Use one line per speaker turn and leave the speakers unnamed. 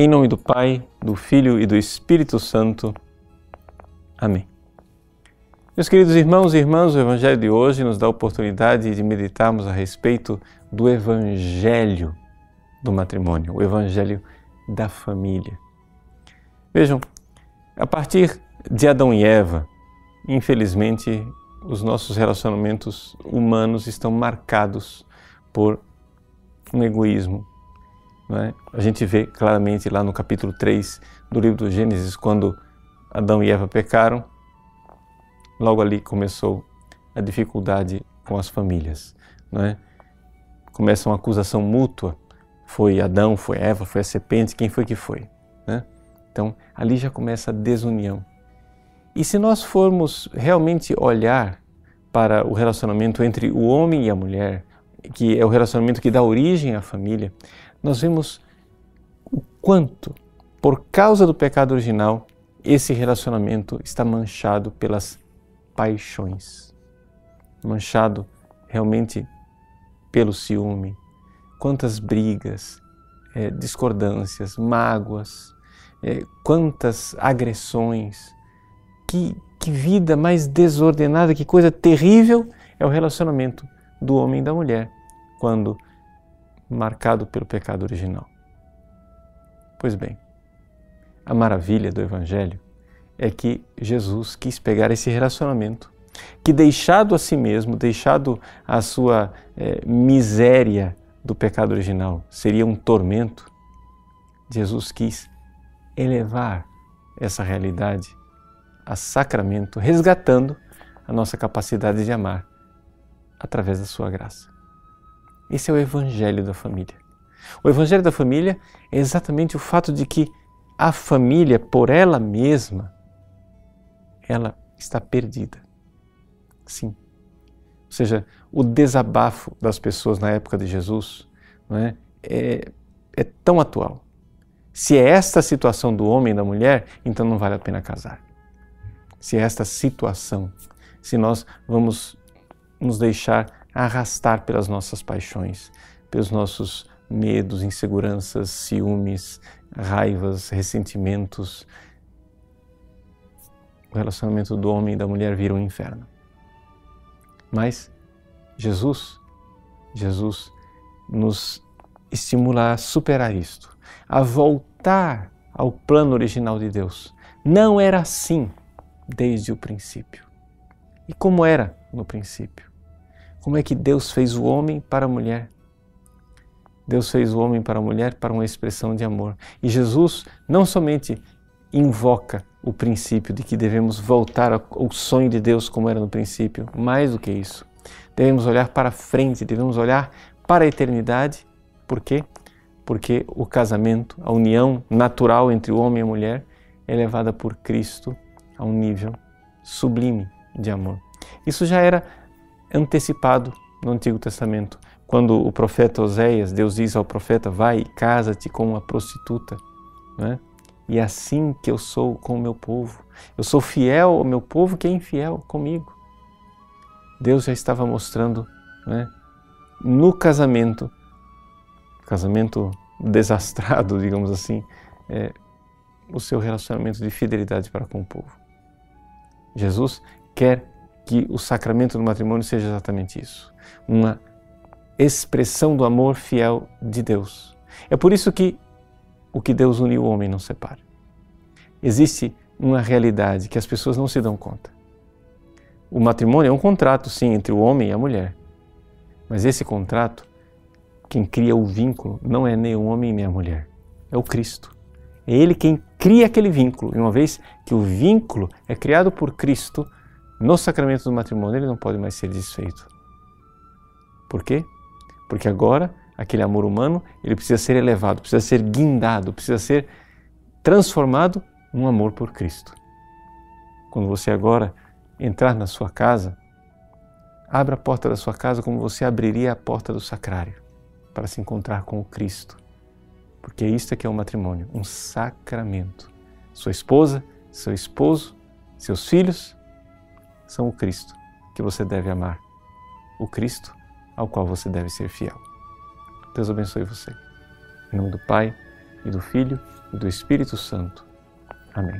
Em nome do Pai, do Filho e do Espírito Santo. Amém. Meus queridos irmãos e irmãs, o Evangelho de hoje nos dá a oportunidade de meditarmos a respeito do Evangelho do matrimônio, o Evangelho da família. Vejam, a partir de Adão e Eva, infelizmente, os nossos relacionamentos humanos estão marcados por um egoísmo, é? A gente vê claramente lá no capítulo 3 do livro do Gênesis, quando Adão e Eva pecaram, logo ali começou a dificuldade com as famílias. Não é? Começa uma acusação mútua. Foi Adão, foi Eva, foi a serpente, quem foi que foi? Né? Então ali já começa a desunião. E se nós formos realmente olhar para o relacionamento entre o homem e a mulher, que é o relacionamento que dá origem à família, nós vemos o quanto, por causa do pecado original, esse relacionamento está manchado pelas paixões, manchado realmente pelo ciúme. Quantas brigas, é, discordâncias, mágoas, é, quantas agressões. Que, que vida mais desordenada, que coisa terrível é o relacionamento do homem e da mulher quando marcado pelo pecado original. Pois bem, a maravilha do Evangelho é que Jesus quis pegar esse relacionamento, que deixado a si mesmo, deixado a sua é, miséria do pecado original, seria um tormento, Jesus quis elevar essa realidade a sacramento, resgatando a nossa capacidade de amar através da sua graça. Esse é o evangelho da família. O evangelho da família é exatamente o fato de que a família, por ela mesma, ela está perdida. Sim. Ou seja, o desabafo das pessoas na época de Jesus não é, é, é tão atual. Se é esta a situação do homem e da mulher, então não vale a pena casar. Se é esta situação, se nós vamos nos deixar arrastar pelas nossas paixões, pelos nossos medos, inseguranças, ciúmes, raivas, ressentimentos. O relacionamento do homem e da mulher vira um inferno. Mas Jesus, Jesus nos estimula a superar isto, a voltar ao plano original de Deus. Não era assim desde o princípio. E como era no princípio? Como é que Deus fez o homem para a mulher? Deus fez o homem para a mulher para uma expressão de amor. E Jesus não somente invoca o princípio de que devemos voltar ao sonho de Deus como era no princípio, mais do que isso. Devemos olhar para frente, devemos olhar para a eternidade. Por quê? Porque o casamento, a união natural entre o homem e a mulher, é levada por Cristo a um nível sublime de amor. Isso já era antecipado no Antigo Testamento. Quando o profeta Oséias, Deus diz ao profeta: Vai casa-te com uma prostituta. Né? E é assim que eu sou com o meu povo. Eu sou fiel ao meu povo que é infiel comigo. Deus já estava mostrando né, no casamento, casamento desastrado, digamos assim, é, o seu relacionamento de fidelidade para com o povo. Jesus quer que o sacramento do matrimônio seja exatamente isso uma expressão do amor fiel de Deus. É por isso que o que Deus uniu o homem não separa. Existe uma realidade que as pessoas não se dão conta. O matrimônio é um contrato, sim, entre o homem e a mulher. Mas esse contrato, quem cria o vínculo, não é nem o homem nem a mulher, é o Cristo. É Ele quem cria aquele vínculo. E uma vez que o vínculo é criado por Cristo, no sacramento do matrimônio ele não pode mais ser desfeito. Por quê? Porque agora aquele amor humano ele precisa ser elevado, precisa ser guindado, precisa ser transformado num amor por Cristo. Quando você agora entrar na sua casa, abra a porta da sua casa como você abriria a porta do sacrário para se encontrar com o Cristo. Porque é isto que é o matrimônio, um sacramento. Sua esposa, seu esposo, seus filhos são o Cristo que você deve amar, o Cristo ao qual você deve ser fiel. Deus abençoe você. Em nome do Pai, e do Filho e do Espírito Santo. Amém.